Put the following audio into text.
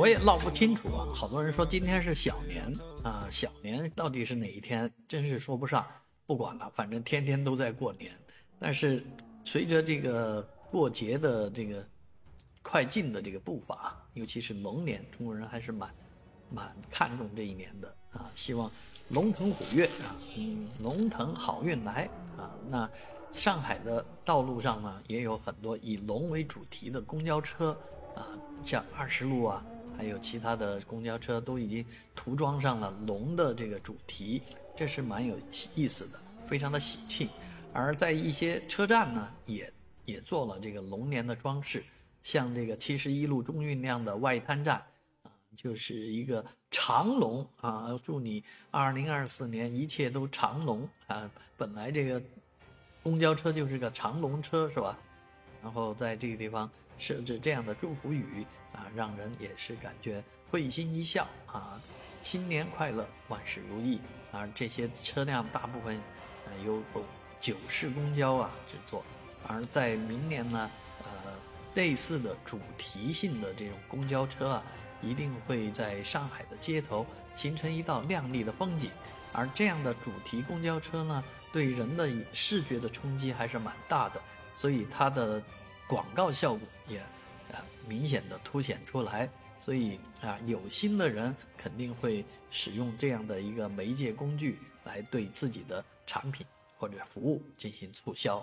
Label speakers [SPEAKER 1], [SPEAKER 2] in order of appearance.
[SPEAKER 1] 我也闹不清楚啊。好多人说今天是小年啊，小年到底是哪一天，真是说不上。不管了，反正天天都在过年。但是随着这个过节的这个快进的这个步伐，尤其是龙年，中国人还是蛮蛮看重这一年的啊，希望龙腾虎跃啊，嗯，龙腾好运来啊。那上海的道路上呢，也有很多以龙为主题的公交车啊，像二十路啊，还有其他的公交车都已经涂装上了龙的这个主题。这是蛮有意思的，非常的喜庆。而在一些车站呢，也也做了这个龙年的装饰，像这个七十一路中运量的外滩站，啊，就是一个长龙啊，祝你二零二四年一切都长龙啊。本来这个公交车就是个长龙车，是吧？然后在这个地方设置这样的祝福语啊，让人也是感觉会心一笑啊。新年快乐，万事如意。而这些车辆大部分，呃，由九式公交啊制作。而在明年呢，呃，类似的主题性的这种公交车啊，一定会在上海的街头形成一道亮丽的风景。而这样的主题公交车呢，对人的视觉的冲击还是蛮大的，所以它的广告效果也，呃，明显的凸显出来。所以啊，有心的人肯定会使用这样的一个媒介工具来对自己的产品或者服务进行促销。